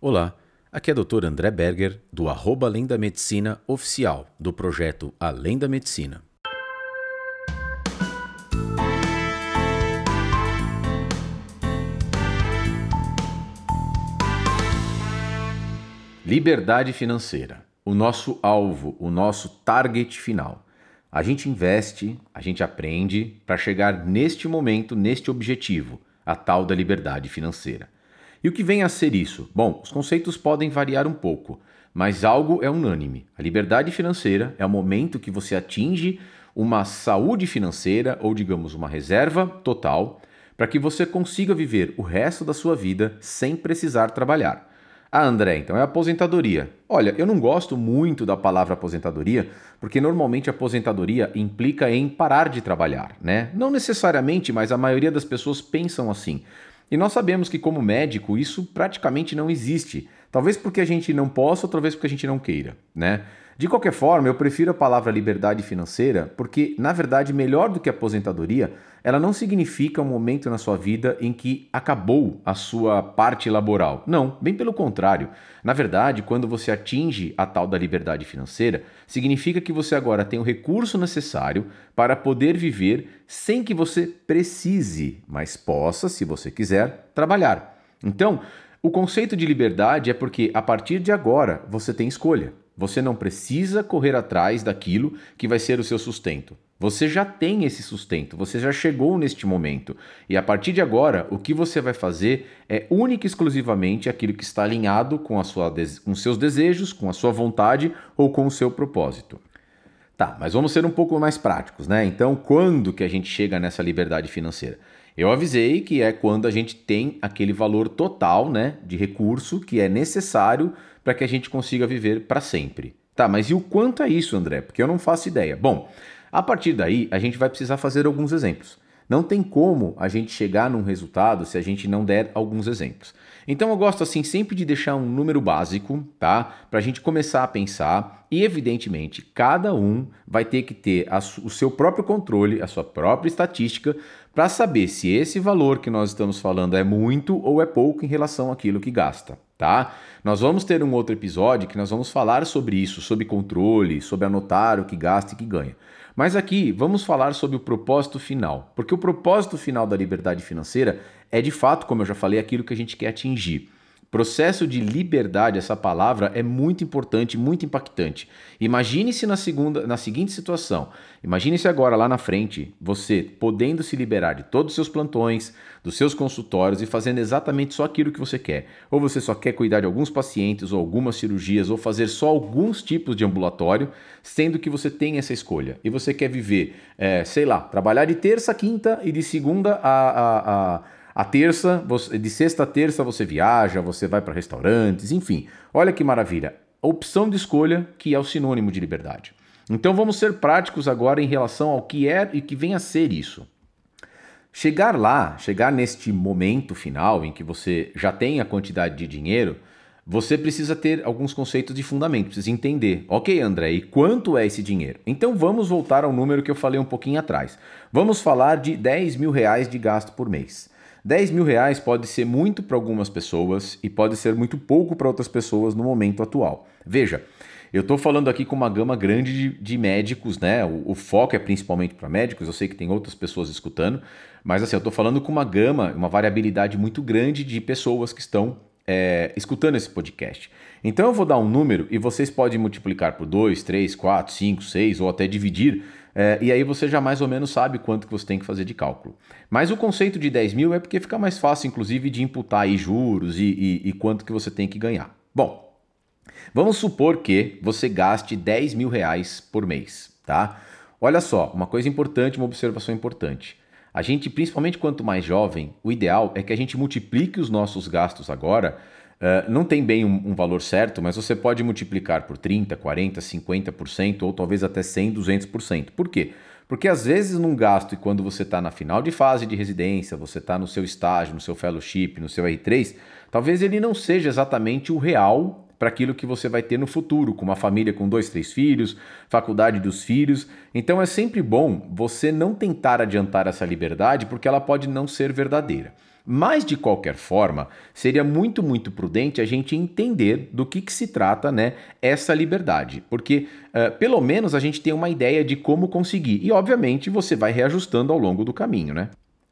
Olá, aqui é Dr. André Berger, do arroba Além da Medicina oficial, do projeto Além da Medicina. Liberdade financeira, o nosso alvo, o nosso target final. A gente investe, a gente aprende para chegar neste momento, neste objetivo, a tal da liberdade financeira. E o que vem a ser isso? Bom, os conceitos podem variar um pouco, mas algo é unânime. A liberdade financeira é o momento que você atinge uma saúde financeira ou, digamos, uma reserva total para que você consiga viver o resto da sua vida sem precisar trabalhar. Ah, André, então é aposentadoria. Olha, eu não gosto muito da palavra aposentadoria, porque normalmente aposentadoria implica em parar de trabalhar, né? Não necessariamente, mas a maioria das pessoas pensam assim. E nós sabemos que, como médico, isso praticamente não existe. Talvez porque a gente não possa, ou talvez porque a gente não queira, né? De qualquer forma, eu prefiro a palavra liberdade financeira porque, na verdade, melhor do que aposentadoria, ela não significa um momento na sua vida em que acabou a sua parte laboral. Não, bem pelo contrário. Na verdade, quando você atinge a tal da liberdade financeira, significa que você agora tem o recurso necessário para poder viver sem que você precise, mas possa, se você quiser, trabalhar. Então, o conceito de liberdade é porque a partir de agora você tem escolha. Você não precisa correr atrás daquilo que vai ser o seu sustento. Você já tem esse sustento, você já chegou neste momento. E a partir de agora, o que você vai fazer é única e exclusivamente aquilo que está alinhado com, a sua, com seus desejos, com a sua vontade ou com o seu propósito. Tá, mas vamos ser um pouco mais práticos, né? Então, quando que a gente chega nessa liberdade financeira? Eu avisei que é quando a gente tem aquele valor total, né, de recurso que é necessário para que a gente consiga viver para sempre. Tá, mas e o quanto é isso, André? Porque eu não faço ideia. Bom, a partir daí a gente vai precisar fazer alguns exemplos. Não tem como a gente chegar num resultado se a gente não der alguns exemplos. Então eu gosto assim sempre de deixar um número básico, tá? Para a gente começar a pensar e evidentemente cada um vai ter que ter a, o seu próprio controle, a sua própria estatística para saber se esse valor que nós estamos falando é muito ou é pouco em relação àquilo que gasta tá? Nós vamos ter um outro episódio que nós vamos falar sobre isso, sobre controle, sobre anotar o que gasta e que ganha. Mas aqui vamos falar sobre o propósito final, porque o propósito final da liberdade financeira é de fato, como eu já falei, aquilo que a gente quer atingir. Processo de liberdade, essa palavra é muito importante, muito impactante. Imagine-se na segunda, na seguinte situação. Imagine-se agora lá na frente, você podendo se liberar de todos os seus plantões, dos seus consultórios e fazendo exatamente só aquilo que você quer. Ou você só quer cuidar de alguns pacientes ou algumas cirurgias ou fazer só alguns tipos de ambulatório, sendo que você tem essa escolha. E você quer viver, é, sei lá, trabalhar de terça, quinta e de segunda a, a, a a terça, de sexta a terça você viaja, você vai para restaurantes, enfim. Olha que maravilha. A opção de escolha que é o sinônimo de liberdade. Então vamos ser práticos agora em relação ao que é e que vem a ser isso. Chegar lá, chegar neste momento final em que você já tem a quantidade de dinheiro, você precisa ter alguns conceitos de fundamento, precisa entender. Ok, André, e quanto é esse dinheiro? Então vamos voltar ao número que eu falei um pouquinho atrás. Vamos falar de 10 mil reais de gasto por mês. 10 mil reais pode ser muito para algumas pessoas e pode ser muito pouco para outras pessoas no momento atual. Veja, eu estou falando aqui com uma gama grande de, de médicos, né? O, o, foco é principalmente para médicos, eu sei que tem outras pessoas escutando, mas assim, eu estou falando com uma gama, uma variabilidade muito grande de pessoas que estão é, escutando esse podcast. Então eu vou dar um número e vocês podem multiplicar por 2, 3, 4, 5, 6 ou até dividir é, e aí você já mais ou menos sabe quanto que você tem que fazer de cálculo. Mas o conceito de 10 mil é porque fica mais fácil, inclusive, de imputar aí juros e, e, e quanto que você tem que ganhar. Bom, vamos supor que você gaste 10 mil reais por mês, tá? Olha só, uma coisa importante, uma observação importante. A gente, principalmente quanto mais jovem, o ideal é que a gente multiplique os nossos gastos agora Uh, não tem bem um, um, valor certo, mas você pode multiplicar por 30, 40, 50% ou talvez até 100, 200%. Por quê? Porque às vezes num gasto e quando você está na final de fase de residência, você está no seu estágio, no seu fellowship, no seu R3, talvez ele não seja exatamente o real para aquilo que você vai ter no futuro, com uma família com dois, três filhos, faculdade dos filhos. Então é sempre bom você não tentar adiantar essa liberdade porque ela pode não ser verdadeira. Mas, de qualquer forma, seria muito, muito prudente a gente entender do que, que se trata né, essa liberdade. Porque, uh, pelo menos, a gente tem uma ideia de como conseguir. E, obviamente, você vai reajustando ao longo do caminho, né?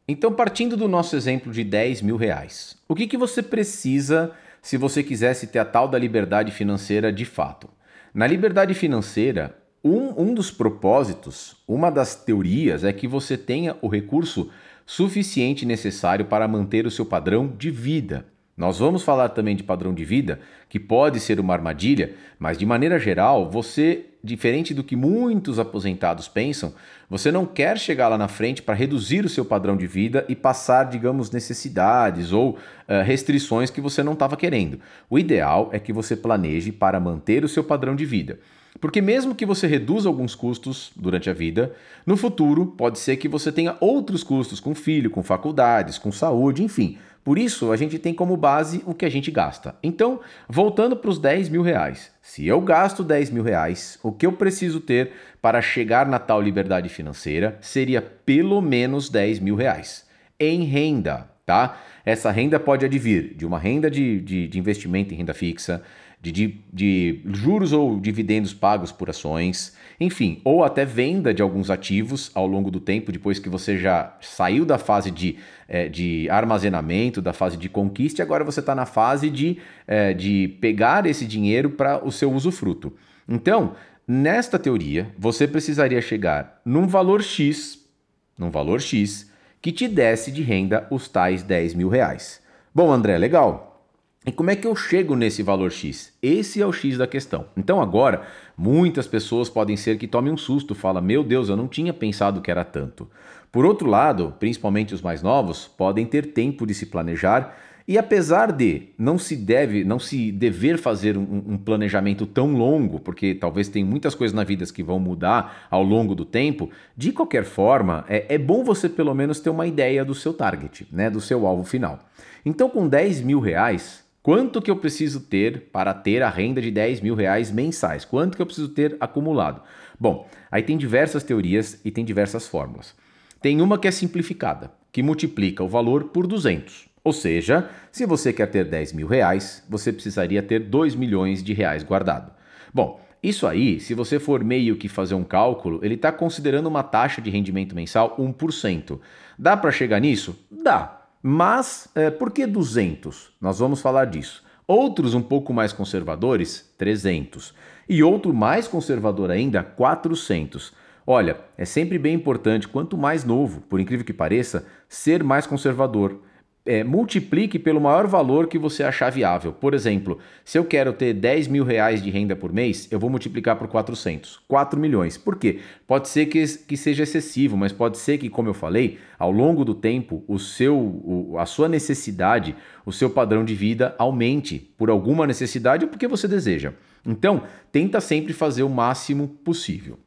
Então, partindo do nosso exemplo de 10 mil reais, o que, que você precisa se você quisesse ter a tal da liberdade financeira de fato? Na liberdade financeira, um, um dos propósitos, uma das teorias é que você tenha o recurso suficiente necessário para manter o seu padrão de vida. Nós vamos falar também de padrão de vida, que pode ser uma armadilha, mas de maneira geral, você, diferente do que muitos aposentados pensam, você não quer chegar lá na frente para reduzir o seu padrão de vida e passar, digamos, necessidades ou uh, restrições que você não estava querendo. O ideal é que você planeje para manter o seu padrão de vida. Porque, mesmo que você reduza alguns custos durante a vida, no futuro pode ser que você tenha outros custos com filho, com faculdades, com saúde, enfim. Por isso, a gente tem como base o que a gente gasta. Então, voltando para os 10 mil reais. Se eu gasto 10 mil reais, o que eu preciso ter para chegar na tal liberdade financeira seria pelo menos 10 mil reais em renda, tá? Essa renda pode advir de uma renda de, de, de investimento em renda fixa, de, de, de, juros ou dividendos pagos por ações, enfim, ou até venda de alguns ativos ao longo do tempo, depois que você já saiu da fase de, é, de armazenamento, da fase de conquista, e agora você está na fase de, é, de pegar esse dinheiro para o seu usufruto. Então, nesta teoria, você precisaria chegar num valor X, num valor X, que te desse de renda os tais 10 mil reais. Bom, André, legal. E como é que eu chego nesse valor X? Esse é o X da questão. Então agora, muitas pessoas podem ser que tomem um susto, fala: "Meu Deus, eu não tinha pensado que era tanto". Por outro lado, principalmente os mais novos, podem ter tempo de se planejar e apesar de não se deve, não se dever fazer um, um, planejamento tão longo, porque talvez tem muitas coisas na vida que vão mudar ao longo do tempo, de qualquer forma, é, é bom você pelo menos ter uma ideia do seu target, né, do seu alvo final. Então, com 10 mil reais, Quanto que eu preciso ter para ter a renda de 10 mil reais mensais? Quanto que eu preciso ter acumulado? Bom, aí tem diversas teorias e tem diversas fórmulas. Tem uma que é simplificada, que multiplica o valor por 200. Ou seja, se você quer ter 10 mil reais, você precisaria ter 2 milhões de reais guardado. Bom, isso aí, se você for meio que fazer um cálculo, ele está considerando uma taxa de rendimento mensal 1%. Dá para chegar nisso? Dá. Mas é, por que 200? Nós vamos falar disso. Outros um pouco mais conservadores, 300. E outro mais conservador ainda, 400. Olha, é sempre bem importante, quanto mais novo, por incrível que pareça, ser mais conservador é, multiplique pelo maior valor que você achar viável. Por exemplo, se eu quero ter 10 mil reais de renda por mês, eu vou multiplicar por 400, 4 milhões. Por quê? Pode ser que, que seja excessivo, mas pode ser que, como eu falei, ao longo do tempo, o seu, o, a sua necessidade, o seu padrão de vida aumente por alguma necessidade ou porque você deseja. Então, tenta sempre fazer o máximo possível.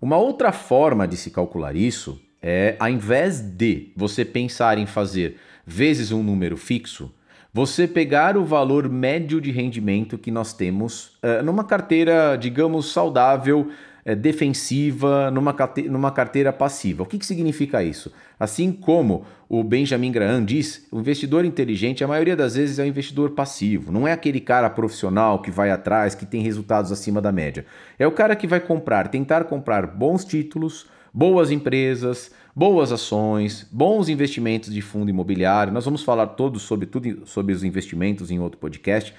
Uma outra forma de se calcular isso é, ao invés de você pensar em fazer vezes um número fixo, você pegar o valor médio de rendimento que nós temos uh, numa carteira, digamos, saudável, uh, defensiva, numa, numa carteira passiva. O que, que significa isso? Assim como o Benjamin Graham diz, o investidor inteligente, a maioria das vezes, é um investidor passivo. Não é aquele cara profissional que vai atrás, que tem resultados acima da média. É o cara que vai comprar, tentar comprar bons títulos, boas empresas, boas ações, bons investimentos de fundo imobiliário. Nós vamos falar todos sobre tudo sobre os investimentos em outro podcast,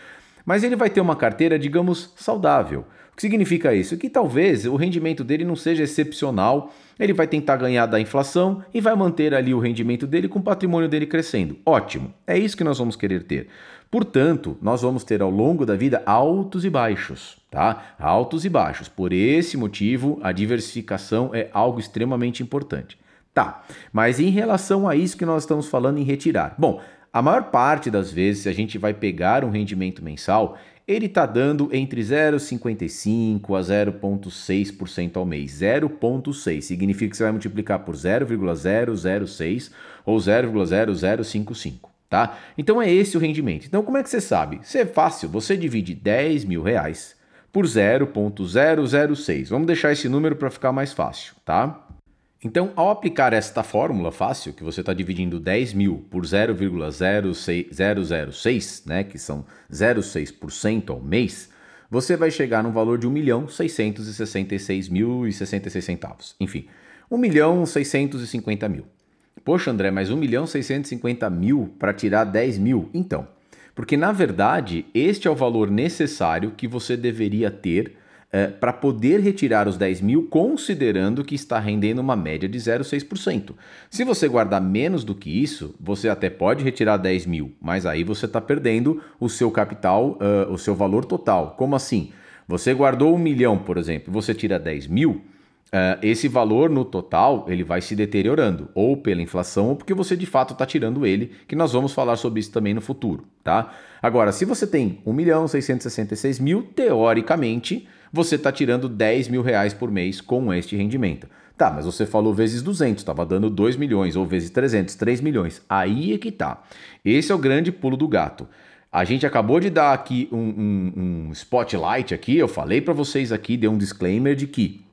mas ele vai ter uma carteira, digamos, saudável. O que significa isso? Que talvez o rendimento dele não seja excepcional, ele vai tentar ganhar da inflação e vai manter ali o rendimento dele com o patrimônio dele crescendo. Ótimo, é isso que nós vamos querer ter. Portanto, nós vamos ter ao longo da vida altos e baixos, tá? Altos e baixos. Por esse motivo, a diversificação é algo extremamente importante. Tá, mas em relação a isso que nós estamos falando em retirar. Bom, a maior parte das vezes, a gente vai pegar um rendimento mensal, ele está dando entre 0,55% a 0,6% ao mês. 0,6 significa que você vai multiplicar por 0,006 ou 0,0055, tá? Então é esse o rendimento. Então como é que você sabe? Isso é fácil, você divide 10 mil reais por 0,006. Vamos deixar esse número para ficar mais fácil, tá? Então, ao aplicar esta fórmula fácil, que você está dividindo 10 mil por 0,006, né, que são 0,6% ao mês, você vai chegar no valor de 1 milhão 666 mil e 66 centavos. Enfim, 1 milhão 650 mil. Poxa, André, mas 1 milhão 650 mil para tirar 10 mil? Então, porque na verdade este é o valor necessário que você deveria ter é, para poder retirar os 10 mil, considerando que está rendendo uma média de 0,6%. Se você guardar menos do que isso, você até pode retirar 10 mil, mas aí você está perdendo o seu capital, uh, o seu valor total. Como assim? Você guardou um milhão, por exemplo, você tira 10 mil, Uh, esse valor no total ele vai se deteriorando, ou pela inflação, ou porque você de fato está tirando ele, que nós vamos falar sobre isso também no futuro, tá? Agora, se você tem 1 milhão 666 mil, teoricamente, você está tirando 10 mil reais por mês com este rendimento. Tá, mas você falou vezes 200, estava dando 2 milhões, ou vezes 300, 3 milhões. Aí é que tá. Esse é o grande pulo do gato. A gente acabou de dar aqui um, um, um spotlight aqui, eu falei para vocês aqui, dei um disclaimer de que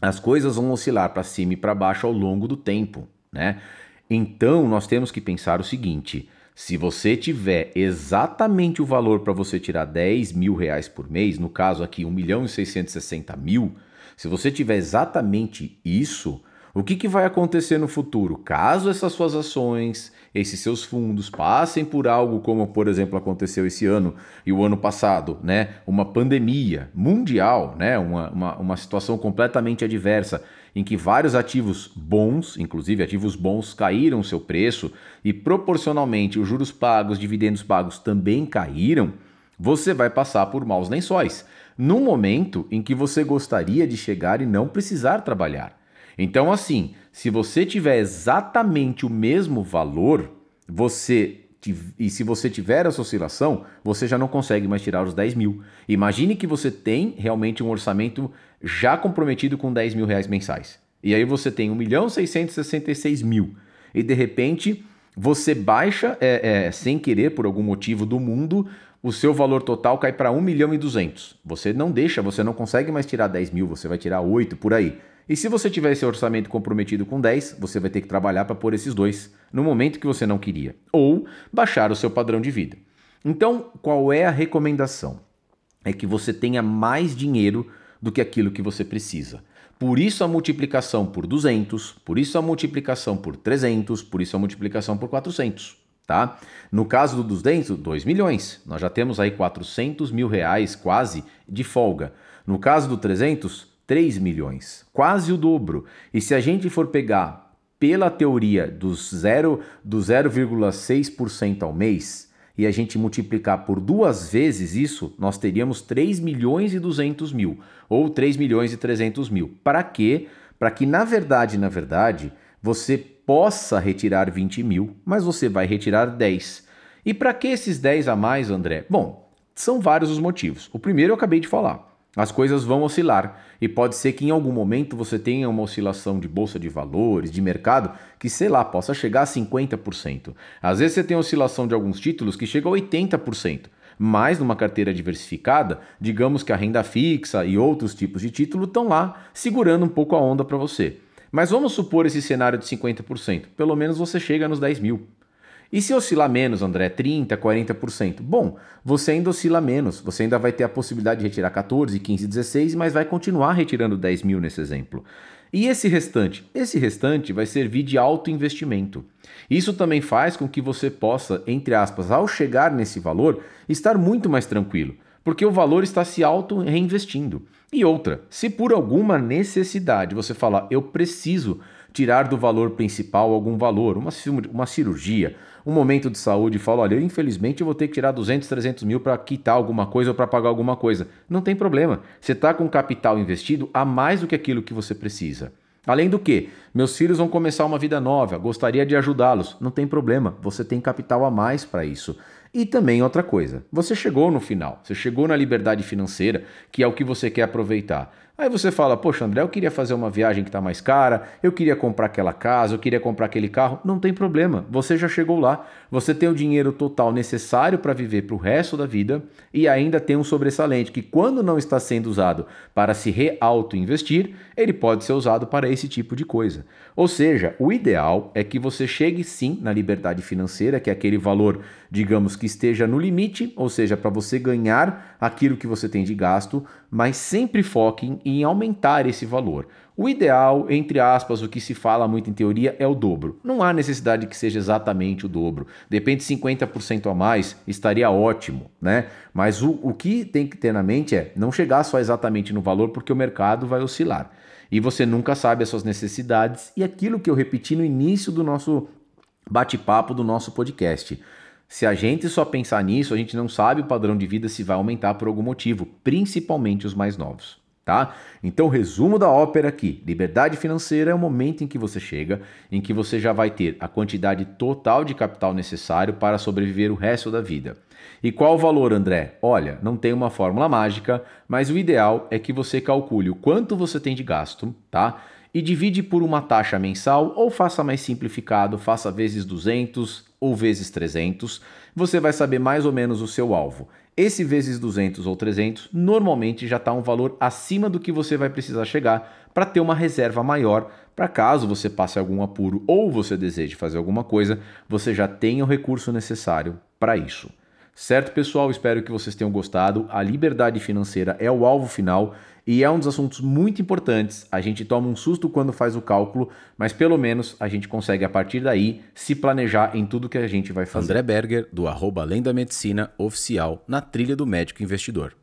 as coisas vão oscilar para cima e para baixo ao longo do tempo, né? Então nós temos que pensar o seguinte: se você tiver exatamente o valor para você tirar 10 mil reais por mês, no caso aqui 1 milhão e 660 mil, se você tiver exatamente isso, o que, que vai acontecer no futuro? Caso essas suas ações, esses seus fundos passem por algo como, por exemplo, aconteceu esse ano e o ano passado, né? Uma pandemia mundial, né? Uma, uma, uma situação completamente adversa em que vários ativos bons, inclusive ativos bons, caíram seu preço e proporcionalmente os juros pagos, dividendos pagos também caíram, você vai passar por maus lençóis, no momento em que você gostaria de chegar e não precisar trabalhar. Então, assim, se você tiver exatamente o mesmo valor, você e se você tiver essa oscilação, você já não consegue mais tirar os 10 mil. Imagine que você tem realmente um orçamento já comprometido com 10 mil reais mensais. E aí você tem 1 milhão 666 mil. E de repente você baixa, é, é, sem querer, por algum motivo do mundo, o seu valor total cai para 1 milhão e 200. Você não deixa, você não consegue mais tirar 10 mil, você vai tirar 8 por aí. E se você tiver esse orçamento comprometido com 10, você vai ter que trabalhar para pôr esses dois no momento que você não queria, ou baixar o seu padrão de vida. Então, qual é a recomendação? É que você tenha mais dinheiro do que aquilo que você precisa. Por isso a multiplicação por 200, por isso a multiplicação por 300, por isso a multiplicação por 400. Tá? No caso do 200, 2 milhões. Nós já temos aí 400 mil reais quase de folga. No caso do 300, 3 milhões, quase o dobro. E se a gente for pegar pela teoria do 0 do 0,6% ao mês e a gente multiplicar por duas vezes isso, nós teríamos 3 milhões e 200 mil ou 3 milhões e 300 mil. Para quê? Para que na verdade, na verdade, você possa retirar 20 mil, mas você vai retirar 10. E para que esses 10 a mais, André? Bom, são vários os motivos. O primeiro eu acabei de falar. As coisas vão oscilar e pode ser que em algum momento você tenha uma oscilação de bolsa de valores, de mercado, que sei lá, possa chegar a 50%. Às vezes você tem oscilação de alguns títulos que chega a 80%. Mas numa carteira diversificada, digamos que a renda fixa e outros tipos de título estão lá segurando um pouco a onda para você. Mas vamos supor esse cenário de 50%. Pelo menos você chega nos 10 mil. E se oscilar menos, André, 30%, 40%? Bom, você ainda oscila menos, você ainda vai ter a possibilidade de retirar 14, 15, 16, mas vai continuar retirando 10 mil nesse exemplo. E esse restante? Esse restante vai servir de alto investimento. Isso também faz com que você possa, entre aspas, ao chegar nesse valor, estar muito mais tranquilo, porque o valor está se auto reinvestindo. E outra, se por alguma necessidade você falar, eu preciso tirar do valor principal algum valor, uma, uma cirurgia, um momento de saúde e fala: olha, eu infelizmente vou ter que tirar 200, 300 mil para quitar alguma coisa ou para pagar alguma coisa. Não tem problema. Você está com capital investido a mais do que aquilo que você precisa. Além do que, meus filhos vão começar uma vida nova, gostaria de ajudá-los. Não tem problema, você tem capital a mais para isso. E também outra coisa, você chegou no final, você chegou na liberdade financeira, que é o que você quer aproveitar. Aí você fala, poxa, André, eu queria fazer uma viagem que está mais cara, eu queria comprar aquela casa, eu queria comprar aquele carro. Não tem problema, você já chegou lá, você tem o dinheiro total necessário para viver para o resto da vida e ainda tem um sobressalente que, quando não está sendo usado para se reauto-investir, ele pode ser usado para esse tipo de coisa. Ou seja, o ideal é que você chegue sim na liberdade financeira, que é aquele valor, digamos, que esteja no limite, ou seja, para você ganhar aquilo que você tem de gasto, mas sempre foquem em aumentar esse valor. O ideal, entre aspas, o que se fala muito em teoria é o dobro. Não há necessidade que seja exatamente o dobro. Depende 50% a mais, estaria ótimo, né? Mas o, o que tem que ter na mente é não chegar só exatamente no valor, porque o mercado vai oscilar. E você nunca sabe as suas necessidades e aquilo que eu repeti no início do nosso bate-papo do nosso podcast. Se a gente só pensar nisso, a gente não sabe o padrão de vida se vai aumentar por algum motivo, principalmente os mais novos tá? Então, resumo da ópera aqui: liberdade financeira é o momento em que você chega, em que você já vai ter a quantidade total de capital necessário para sobreviver o resto da vida. E qual o valor, André? Olha, não tem uma fórmula mágica, mas o ideal é que você calcule o quanto você tem de gasto, tá? E divide por uma taxa mensal ou faça mais simplificado, faça vezes 200 ou vezes 300. Você vai saber mais ou menos o seu alvo. Esse vezes 200 ou 300 normalmente já está um valor acima do que você vai precisar chegar para ter uma reserva maior, para caso você passe algum apuro ou você deseje fazer alguma coisa, você já tenha o recurso necessário para isso. Certo, pessoal? Espero que vocês tenham gostado. A liberdade financeira é o alvo final e é um dos assuntos muito importantes. A gente toma um susto quando faz o cálculo, mas pelo menos a gente consegue, a partir daí, se planejar em tudo que a gente vai fazer. André Berger, do arroba Além da Medicina Oficial, na trilha do médico investidor.